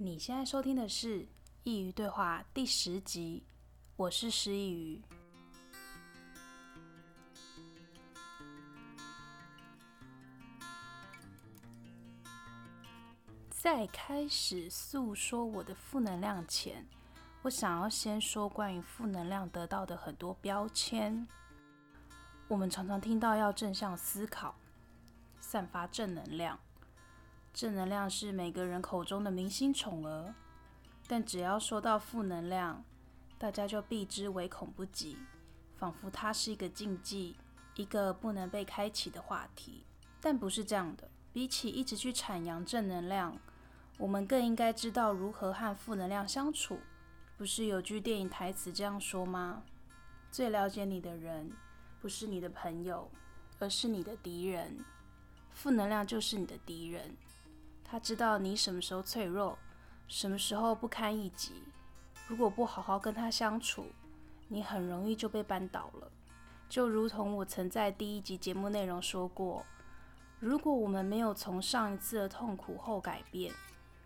你现在收听的是《佾萮对话》第十集，我是师佾萮。在开始诉说我的负能量前，我想要先说关于负能量得到的很多标签。我们常常听到要正向思考，散发正能量。正能量是每个人口中的明星宠儿，但只要说到负能量，大家就避之唯恐不及，仿佛它是一个禁忌，一个不能被开启的话题。但不是这样的，比起一直去阐扬正能量，我们更应该知道如何和负能量相处。不是有句电影台词这样说吗？最了解你的人，不是你的朋友，而是你的敌人。负能量就是你的敌人。他知道你什么时候脆弱，什么时候不堪一击。如果不好好跟他相处，你很容易就被扳倒了。就如同我曾在第一集节目内容说过，如果我们没有从上一次的痛苦后改变，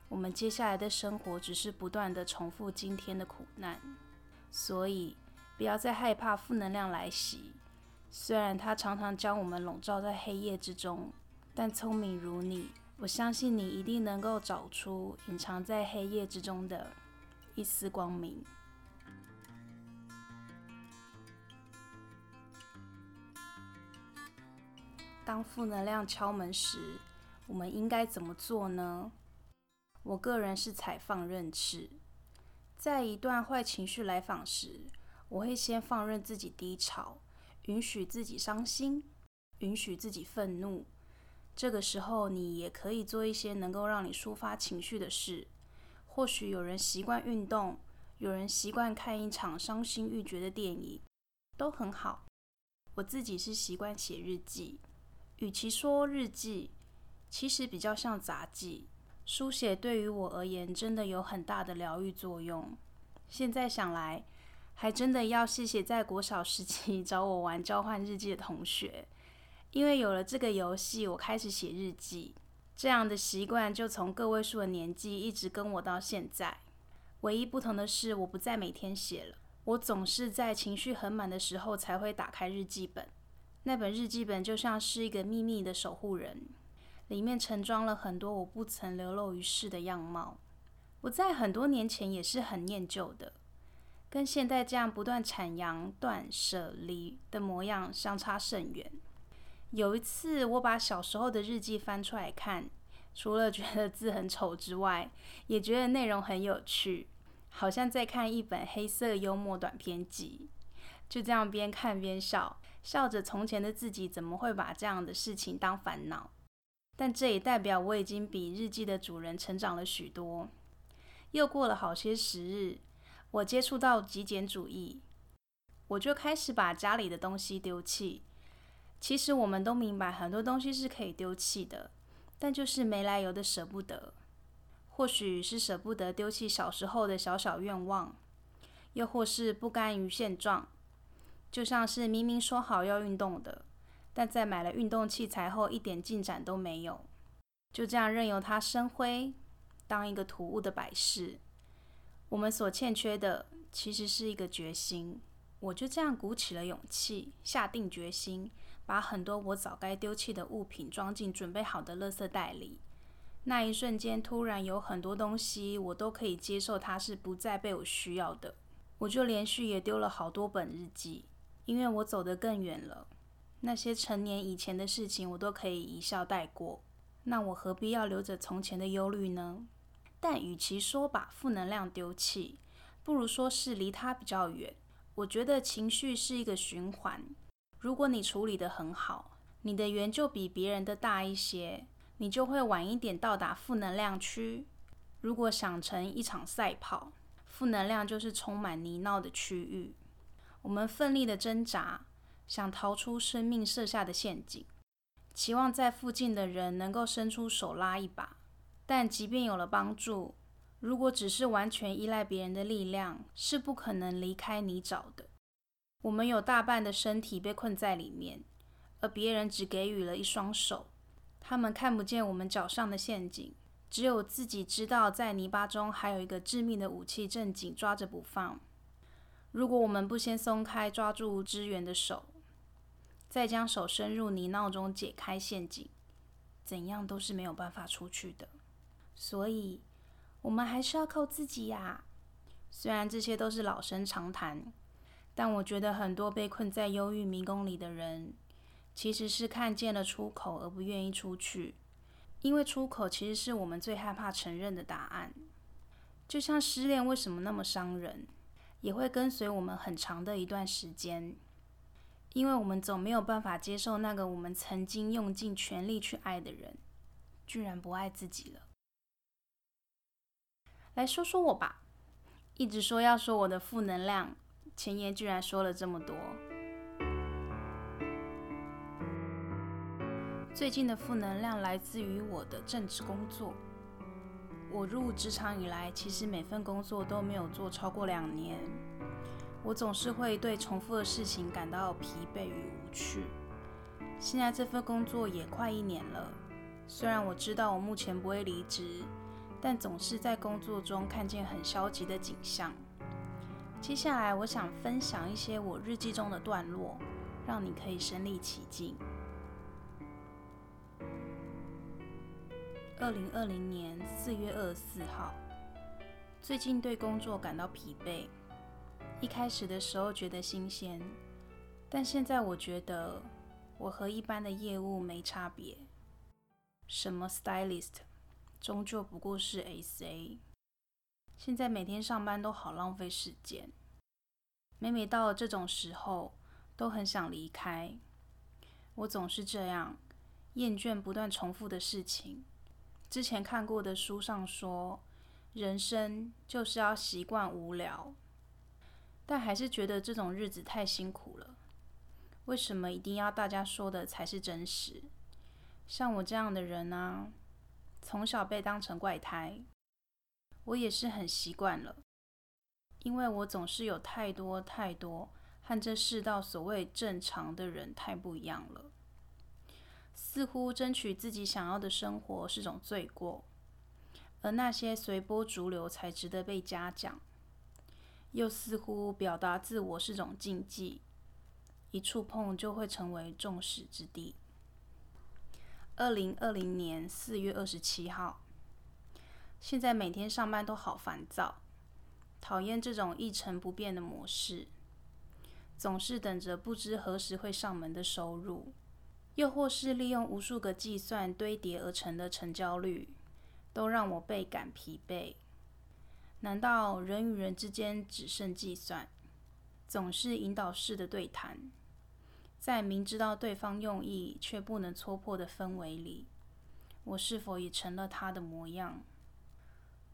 我们接下来的生活只是不断地重复今天的苦难。所以，不要再害怕负能量来袭。虽然它常常将我们笼罩在黑夜之中，但聪明如你。我相信你一定能够找出隐藏在黑夜之中的一丝光明。当负能量敲门时，我们应该怎么做呢？我个人是采放任式，在一段坏情绪来访时，我会先放任自己低潮，允许自己伤心，允许自己愤怒。这个时候，你也可以做一些能够让你抒发情绪的事。或许有人习惯运动，有人习惯看一场伤心欲绝的电影，都很好。我自己是习惯写日记，与其说日记，其实比较像杂记。书写对于我而言，真的有很大的疗愈作用。现在想来，还真的要谢谢在国小时期 找我玩交换日记的同学。因为有了这个游戏，我开始写日记，这样的习惯就从个位数的年纪一直跟我到现在。唯一不同的是，我不再每天写了，我总是在情绪很满的时候才会打开日记本。那本日记本就像是一个秘密的守护人，里面盛装了很多我不曾流露于世的样貌。我在很多年前也是很念旧的，跟现在这样不断阐扬断舍离的模样相差甚远。有一次，我把小时候的日记翻出来看，除了觉得字很丑之外，也觉得内容很有趣，好像在看一本黑色幽默短篇集。就这样边看边笑，笑着从前的自己怎么会把这样的事情当烦恼？但这也代表我已经比日记的主人成长了许多。又过了好些时日，我接触到极简主义，我就开始把家里的东西丢弃。其实我们都明白，很多东西是可以丢弃的，但就是没来由的舍不得。或许是舍不得丢弃小时候的小小愿望，又或是不甘于现状。就像是明明说好要运动的，但在买了运动器材后一点进展都没有，就这样任由它生灰，当一个突兀的摆饰。我们所欠缺的，其实是一个决心。我就这样鼓起了勇气，下定决心。把很多我早该丢弃的物品装进准备好的垃圾袋里，那一瞬间，突然有很多东西我都可以接受，它是不再被我需要的。我就连续也丢了好多本日记，因为我走得更远了。那些成年以前的事情，我都可以一笑带过。那我何必要留着从前的忧虑呢？但与其说把负能量丢弃，不如说是离它比较远。我觉得情绪是一个循环。如果你处理得很好，你的圆就比别人的大一些，你就会晚一点到达负能量区。如果想成一场赛跑，负能量就是充满泥淖的区域。我们奋力的挣扎，想逃出生命设下的陷阱，期望在附近的人能够伸出手拉一把。但即便有了帮助，如果只是完全依赖别人的力量，是不可能离开泥沼的。我们有大半的身体被困在里面，而别人只给予了一双手。他们看不见我们脚上的陷阱，只有自己知道，在泥巴中还有一个致命的武器正紧抓着不放。如果我们不先松开抓住支援的手，再将手伸入泥淖中解开陷阱，怎样都是没有办法出去的。所以，我们还是要靠自己呀。虽然这些都是老生常谈，但我觉得很多被困在忧郁迷宫里的人，其实是看见了出口而不愿意出去。因为出口其实是我们最害怕承认的答案，就像失恋为什么那么伤人，也会跟随我们很长的一段时间，因为我们总没有办法接受那个我们曾经用尽全力去爱的人，居然不爱自己了。来说说我吧，一直说要说我的负能量，前言居然说了这么多。最近的负能量来自于我的正职工作。我入职场以来，其实每份工作都没有做超过两年。我总是会对重复的事情感到疲惫与无趣。现在这份工作也快一年了，虽然我知道我目前不会离职，但总是在工作中看见很消极的景象。接下来，我想分享一些我日记中的段落，让你可以身历其境。二零二零年四月二十四号，最近对工作感到疲惫。一开始的时候觉得新鲜，但现在我觉得我和一般的业务没差别。什么 stylist，终究不过是 SA。现在每天上班都好浪费时间，每每到了这种时候，都很想离开。我总是这样，厌倦不断重复的事情。之前看过的书上说，人生就是要习惯无聊，但还是觉得这种日子太辛苦了。为什么一定要大家说的才是真实？像我这样的人呢，从小被当成怪胎，我也是很习惯了，因为我总是有太多太多和这世道所谓正常的人太不一样了。似乎争取自己想要的生活是种罪过，而那些随波逐流才值得被嘉奖。又似乎表达自我是种禁忌，一触碰就会成为众矢之的。二零二零年四月二十七号，现在每天上班都好烦躁，讨厌这种一成不变的模式，总是等着不知何时会上门的收入。又或是利用无数个计算堆叠而成的成交率，都让我倍感疲惫。难道人与人之间只剩计算，总是引导式的对谈，在明知道对方用意却不能戳破的氛围里，我是否也成了他的模样？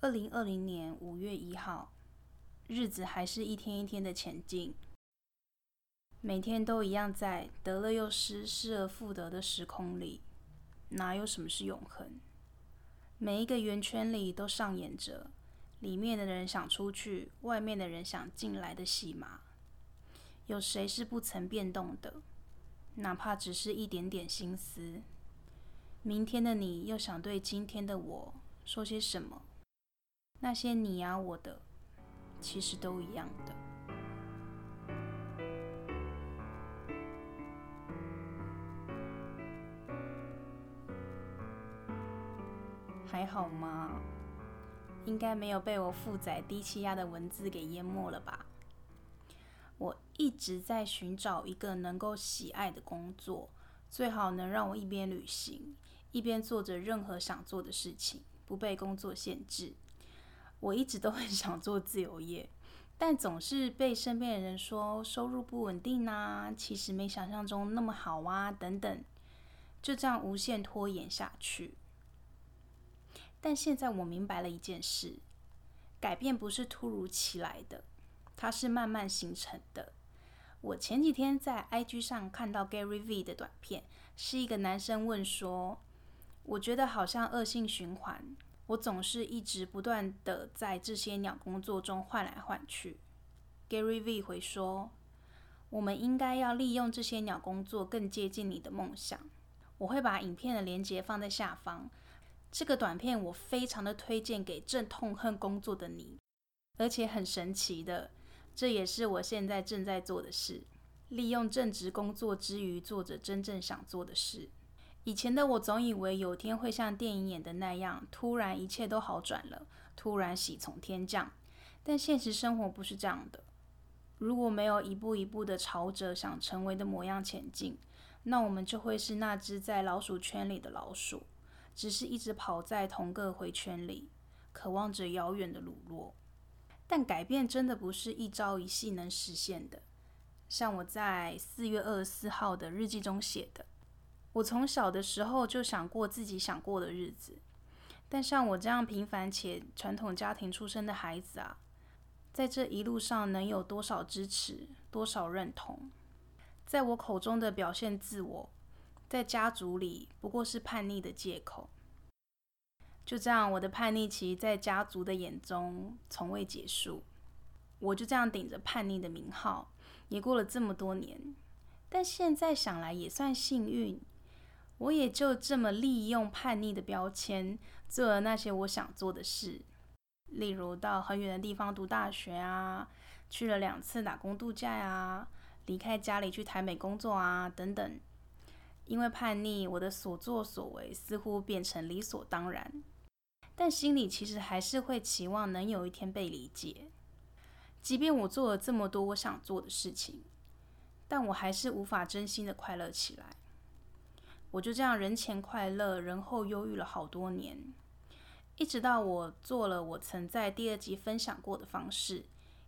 二零二零年五月一号，日子还是一天一天的前进。每天都一样，在得了又失、失而复得的时空里，哪有什么是永恒？每一个圆圈里都上演着里面的人想出去，外面的人想进来的戏码。有谁是不曾变动的？哪怕只是一点点心思。明天的你又想对今天的我说些什么？那些你呀、啊，我的，其实都一样的。还好吗？应该没有被我负载低气压的文字给淹没了吧？我一直在寻找一个能够喜爱的工作，最好能让我一边旅行，一边做着任何想做的事情，不被工作限制。我一直都很 想做自由业，但总是被身边的人说收入不稳定啊，其实没想象中那么好啊，等等，就这样无限拖延下去。但现在我明白了一件事：改变不是突如其来的，它是慢慢形成的。我前几天在 IG 上看到 Gary V 的短片，是一个男生问说：“我觉得好像恶性循环，我总是一直不断的在这些鸟工作中换来换去。”Gary V 回说：“我们应该要利用这些鸟工作更接近你的梦想。”我会把影片的连接放在下方。这个短片我非常的推荐给正痛恨工作的你，而且很神奇的，这也是我现在正在做的事，利用正职工作之余做着真正想做的事。以前的我总以为有天会像电影演的那样，突然一切都好转了，突然喜从天降。但现实生活不是这样的。如果没有一步一步的朝着想成为的模样前进，那我们就会是那只在老鼠圈里的老鼠，只是一直跑在同个回圈里，渴望着遥远的乳酪。但改变真的不是一朝一夕能实现的。像我在四月二十四号的日记中写的，我从小的时候就想过自己想过的日子。但像我这样平凡且传统家庭出身的孩子啊。在这一路上，能有多少支持，多少认同？在我口中的表现自我，在家族里不过是叛逆的借口。就这样，我的叛逆期在家族的眼中从未结束。我就这样顶着叛逆的名号，也过了这么多年。但现在想来也算幸运，我也就这么利用叛逆的标签，做了那些我想做的事。例如到很远的地方读大学啊，去了两次打工度假、啊，离开家里去台美工作啊，等等。因为叛逆，我的所作所为似乎变成理所当然，但心里其实还是会期望能有一天被理解。即便我做了这么多我想做的事情，但我还是无法真心的快乐起来。我就这样人前快乐，人后忧郁了好多年。一直到我做了我曾在第二集分享过的方式，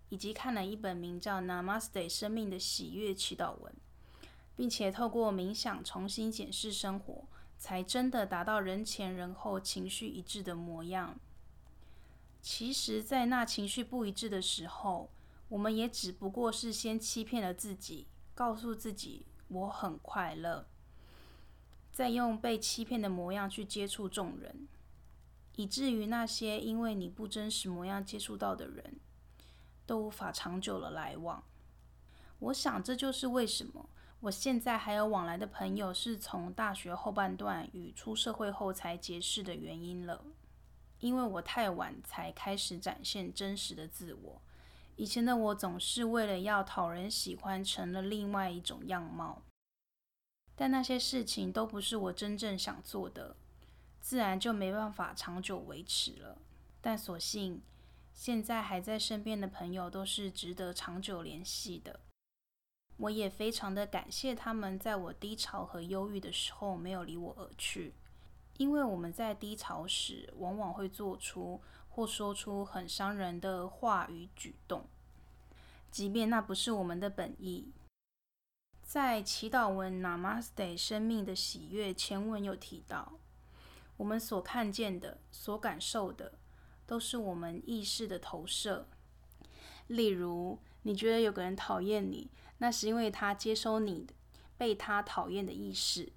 以及看了一本名叫《Namaste 生命的喜悦祈祷文》，并且透过冥想重新检视生活，才真的达到人前人后情绪一致的模样。其实，在那情绪不一致的时候，我们也只不过是先欺骗了自己，告诉自己我很快乐，再用被欺骗的模样去接触众人。以至于那些因为你不真实模样接触到的人，都无法长久的来往。我想这就是为什么我现在还有往来的朋友是从大学后半段与出社会后才结识的原因了。因为我太晚才开始展现真实的自我，以前的我总是为了要讨人喜欢，成了另外一种样貌。但那些事情都不是我真正想做的。自然就没办法长久维持了。但所幸，现在还在身边的朋友都是值得长久联系的。我也非常的感谢他们，在我低潮和忧郁的时候没有离我而去。因为我们在低潮时，往往会做出或说出很伤人的话与举动，即便那不是我们的本意。在祈祷文 Namaste 生命的喜悦前文有提到。我们所看见的、所感受的，都是我们意识的投射。例如，你觉得有个人讨厌你，那是因为他接收你被他讨厌的意识，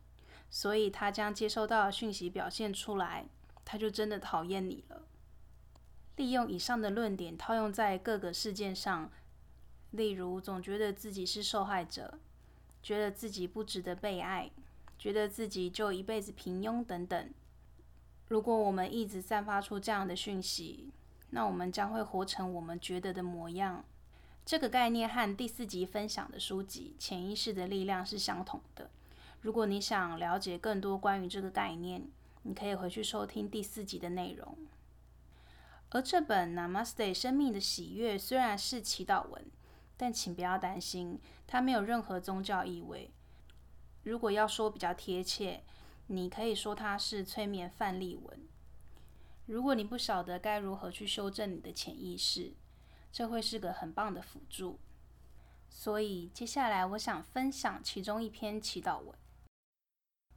所以他将接收到的讯息表现出来，他就真的讨厌你了。利用以上的论点套用在各个事件上，例如，总觉得自己是受害者，觉得自己不值得被爱，觉得自己就一辈子平庸等等。如果我们一直散发出这样的讯息，那我们将会活成我们觉得的模样。这个概念和第四集分享的书籍《潜意识的力量》是相同的。如果你想了解更多关于这个概念，你可以回去收听第四集的内容。而这本《Namaste 生命的喜悦》虽然是祈祷文，但请不要担心，它没有任何宗教意味。如果要说比较贴切，你可以说它是催眠范例文。如果你不晓得该如何去修正你的潜意识，这会是个很棒的辅助。所以接下来我想分享其中一篇祈祷文。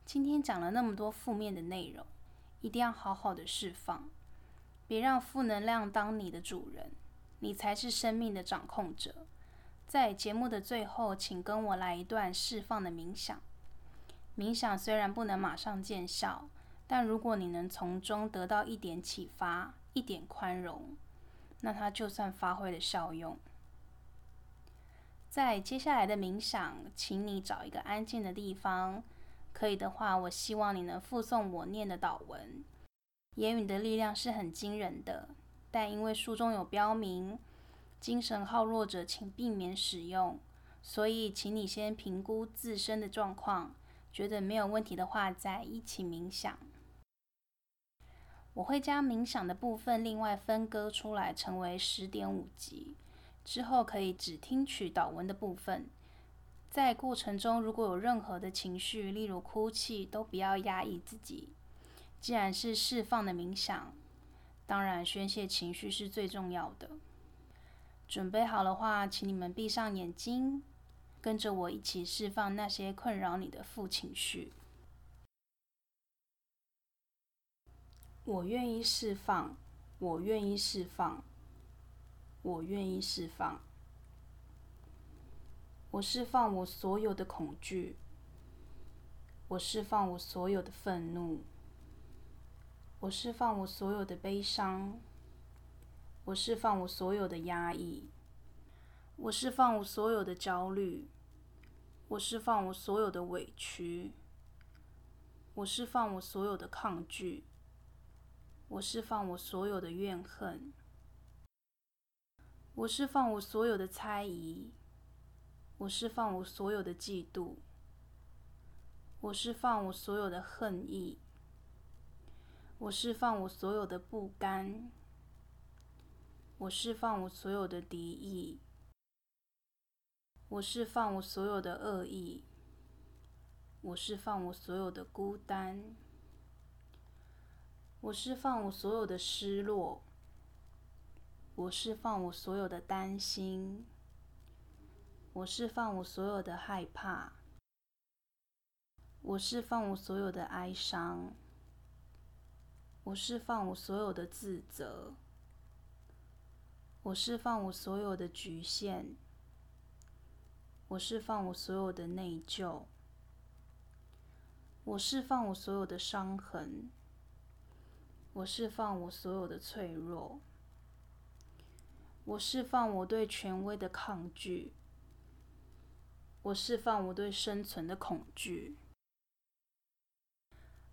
今天讲了那么多负面的内容，一定要好好的释放，别让负能量当你的主人，你才是生命的掌控者。在节目的最后，请跟我来一段释放的冥想。冥想虽然不能马上见效，但如果你能从中得到一点启发、一点宽容，那它就算发挥了效用。在接下来的冥想，请你找一个安静的地方，可以的话，我希望你能附送我念的祷文，言语的力量是很惊人的，但因为书中有标明，精神耗弱者请避免使用，所以请你先评估自身的状况，觉得没有问题的话再一起冥想。我会将冥想的部分另外分割出来，成为十点五集，之后可以只听取导文的部分。在过程中，如果有任何的情绪，例如哭泣，都不要压抑自己。既然是释放的冥想，当然宣泄情绪是最重要的。准备好的话，请你们闭上眼睛，跟着我一起释放那些困扰你的负情绪。我愿意释放，我愿意释放，我愿意释放。我释放我所有的恐惧，我释放我所有的愤怒，我释放我所有的悲伤，我释放我所有的压抑，我释放我所有的焦虑，我释放我所有的委屈，我释放我所有的抗拒，我释放我所有的怨恨，我释放我所有的猜疑。我释放我所有的嫉妒，我释放我所有的恨意，我释放我所有的不甘，我释放我所有的敌意，我释放我所有的恶意，我释放我所有的孤单，我释放我所有的失落，我释放我所有的担心。我释放我所有的害怕，我释放我所有的哀伤，我释放我所有的自责，我释放我所有的局限，我释放我所有的内疚，我释放我所有的伤痕，我释放我所有的脆弱，我释放我对权威的抗拒。我释放我对生存的恐惧，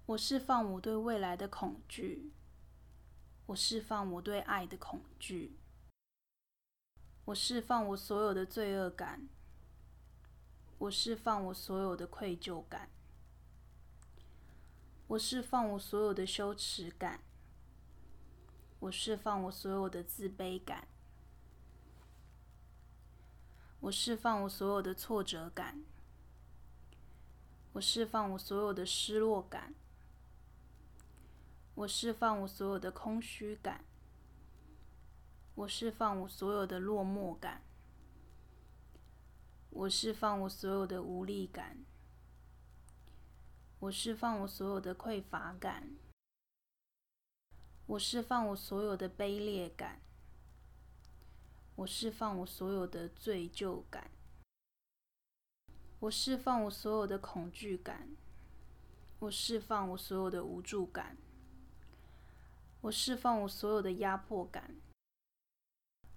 我释放我对未来的恐惧，我释放我对爱的恐惧，我释放我所有的罪恶感，我释放我所有的愧疚感，我释放我所有的羞耻感，我释放我所有的自卑感。我释放我所有的挫折感，我释放我所有的失落感，我释放我所有的空虚感，我释放我所有的落寞感，我释放我所有的无力感，我释放我所有的匮乏感，我释放我所有的卑劣感。我释放我所有的罪疚感，我释放我所有的恐惧感，我释放我所有的无助感，我释放我所有的压迫感，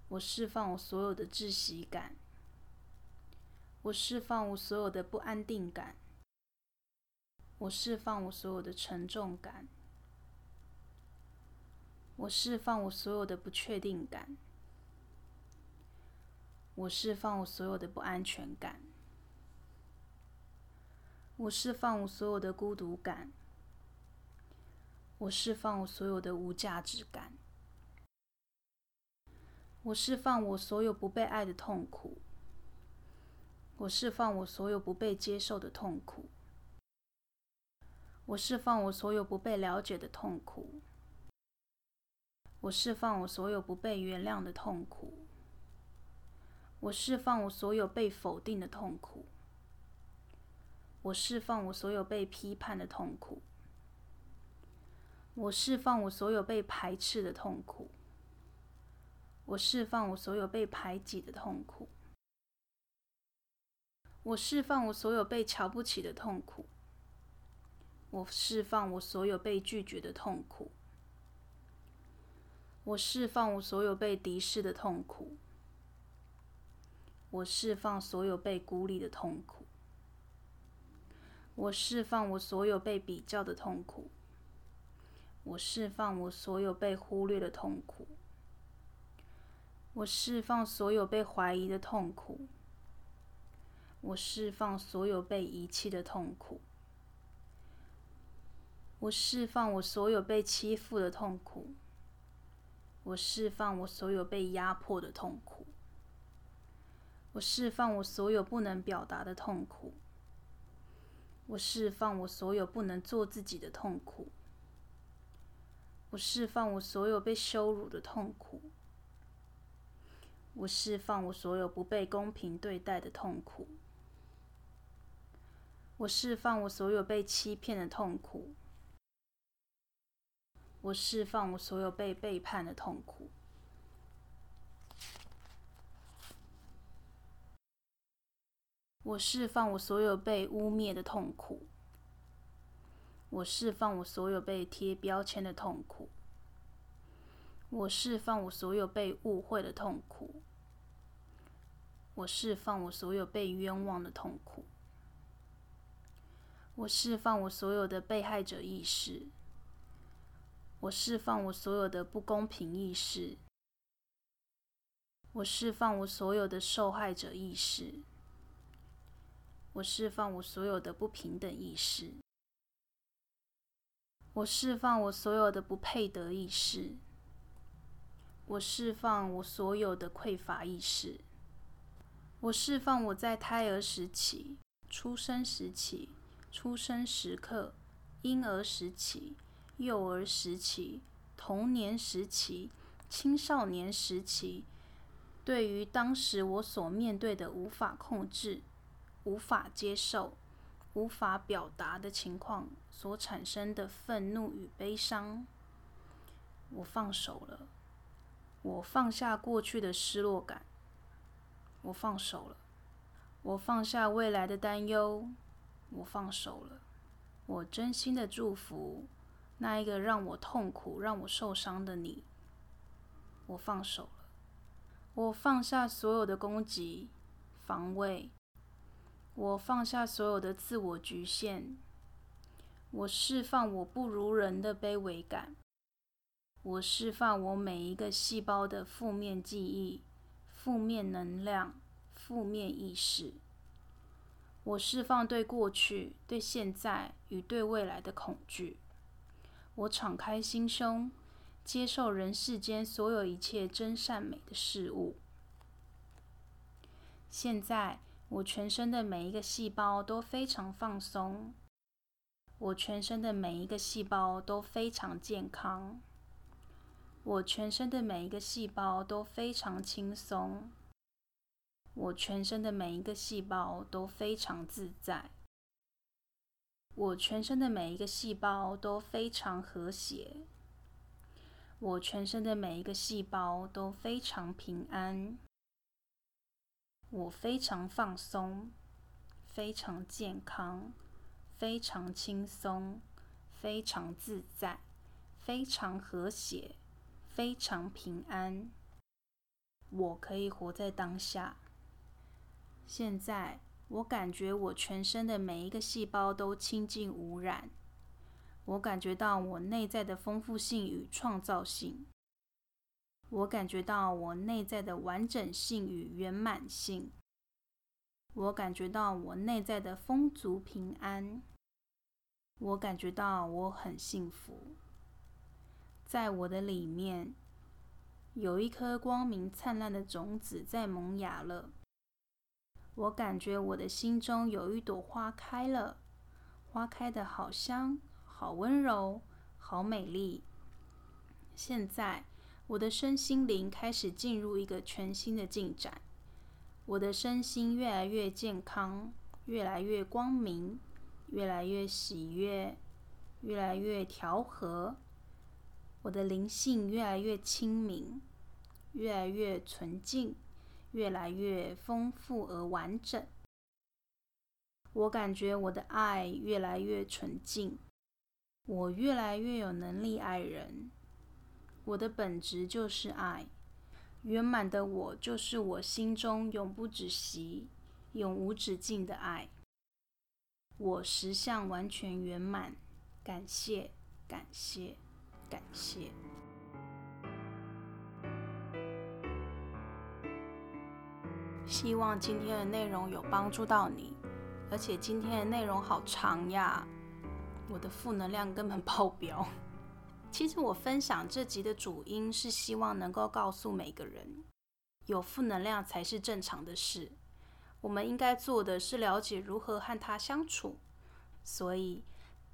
我释放我所有的窒息感，我释放我所有的不安定感，我释放我所有的沉重感，我释放我所有的不确定感。我释放我所有的不安全感，我释放我所有的孤独感，我释放我所有的无价值感，我释放我所有不被爱的痛苦，我释放我所有不被接受的痛苦，我释放我所有不被了解的痛苦，我释放我所有不被原谅的痛苦。我释放我所有被否定的痛苦，我释放我所有被批判的痛苦，我释放我所有被排斥的痛苦，我释放我所有被排挤的痛苦，我释放我所有被瞧不起的痛苦，我释放我所有被拒绝的痛苦，我释放我所有被敌视的痛苦。我释放所有被孤立的痛苦，我释放我所有被比较的痛苦，我释放我所有被忽略的痛苦。我释放所有被怀疑的痛苦。我释放所有被遗弃的痛苦。我释放我所有被欺负的痛苦。我释放我所有被压迫的痛苦。我释放我所有不能表达的痛苦。我释放我所有不能做自己的痛苦。我释放我所有被羞辱的痛苦。我释放我所有不被公平对待的痛苦。我释放我所有被欺骗的痛苦。我释放我所有被背叛的痛苦。我释放我所有被污蔑的痛苦。我释放我所有被贴标签的痛苦。我释放我所有被误会的痛苦。我释放我所有被冤枉的痛苦。我释放我所有的被害者意识，我释放我所有的不公平意识，我释放我所有的受害者意识，我释放我所有的不平等意识，我释放我所有的不配得意识，我释放我所有的匮乏意识，我释放我在胎儿时期、出生时期。出生时刻、婴儿时期、幼儿时期、童年时期、青少年时期，对于当时我所面对的无法控制、无法接受、无法表达的情况所产生的愤怒与悲伤，我放手了。我放下过去的失落感，我放手了。我放下未来的担忧。我放手了，我真心的祝福那一个让我痛苦、让我受伤的你。我放手了，我放下所有的攻击、防卫，我放下所有的自我局限，我释放我不如人的卑微感，我释放我每一个细胞的负面记忆、负面能量、负面意识。我释放对过去、对现在与对未来的恐惧。我敞开心胸，接受人世间所有一切真善美的事物。现在，我全身的每一个细胞都非常放松。我全身的每一个细胞都非常健康。我全身的每一个细胞都非常轻松。我全身的每一个细胞都非常自在，我全身的每一个细胞都非常和谐，我全身的每一个细胞都非常平安，我非常放松，非常健康，非常轻松，非常自在，非常和谐，非常平安，我可以活在当下。现在，我感觉我全身的每一个细胞都清净无染。我感觉到我内在的丰富性与创造性。我感觉到我内在的完整性与圆满性。我感觉到我内在的丰足平安。我感觉到我很幸福。在我的里面，有一颗光明灿烂的种子在萌芽了。我感觉我的心中有一朵花开了，花开得好香，好温柔，好美丽。现在，我的身心灵开始进入一个全新的进展。我的身心越来越健康，越来越光明，越来越喜悦，越来越调和。我的灵性越来越清明，越来越纯净。越来越丰富而完整，我感觉我的爱越来越纯净，我越来越有能力爱人。我的本质就是爱，圆满的我就是我心中永不止息、永无止境的爱。我实相完全圆满，感谢，感谢，感谢。希望今天的内容有帮助到你，而且今天的内容好长呀，我的负能量根本爆表。其实我分享这集的主因是希望能够告诉每个人，有负能量才是正常的事。我们应该做的是了解如何和它相处，所以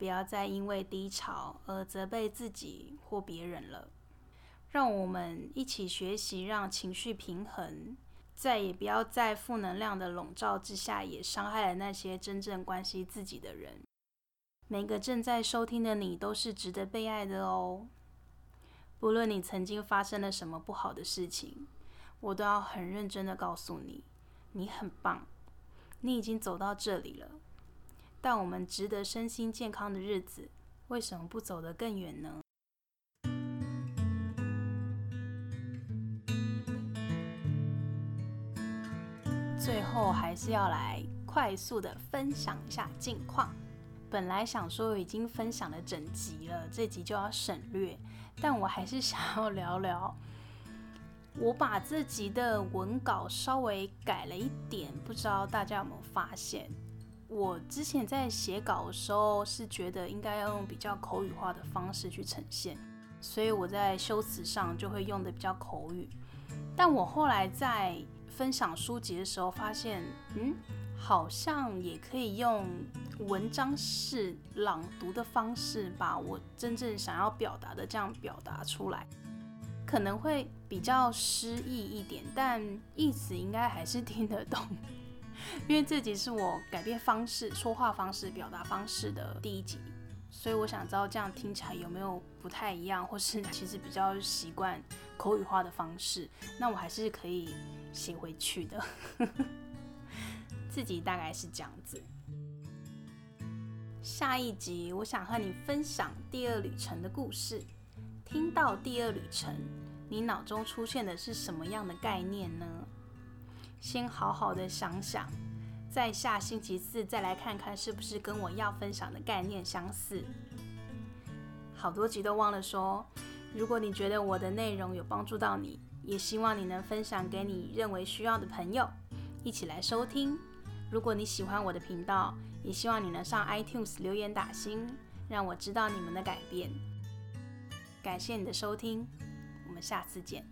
不要再因为低潮而责备自己或别人了。让我们一起学习，让情绪平衡，再也不要在负能量的笼罩之下，也伤害了那些真正关心自己的人。每个正在收听的你都是值得被爱的哦。不论你曾经发生了什么不好的事情，我都要很认真的告诉你，你很棒，你已经走到这里了。但我们值得身心健康的日子，为什么不走得更远呢？最后还是要来快速的分享一下近况。本来想说已经分享了整集了，这集就要省略，但我还是想要聊聊。我把这集的文稿稍微改了一点，不知道大家有没有发现？我之前在写稿的时候是觉得应该要用比较口语化的方式去呈现，所以我在修辞上就会用的比较口语。但我后来在分享书籍的时候发现，嗯。好像也可以用文章式朗读的方式，把我真正想要表达的这样表达出来，可能会比较诗意一点，但意思应该还是听得懂。因为这集是我改变方式、说话方式、表达方式的第一集，所以我想知道这样听起来有没有不太一样，或是 其实比较习惯口语化的方式，那我还是可以写回去的。自己大概是这样子。下一集，我想和你分享第二旅程的故事。听到第二旅程，你脑中出现的是什么样的概念呢？先好好的想想，在下星期四再来看看是不是跟我要分享的概念相似。好多集都忘了说，如果你觉得我的内容有帮助到你，也希望你能分享给你认为需要的朋友，一起来收听。如果你喜欢我的频道，也希望你能上 iTunes 留言打星，让我知道你们的改变。感谢你的收听，我们下次见。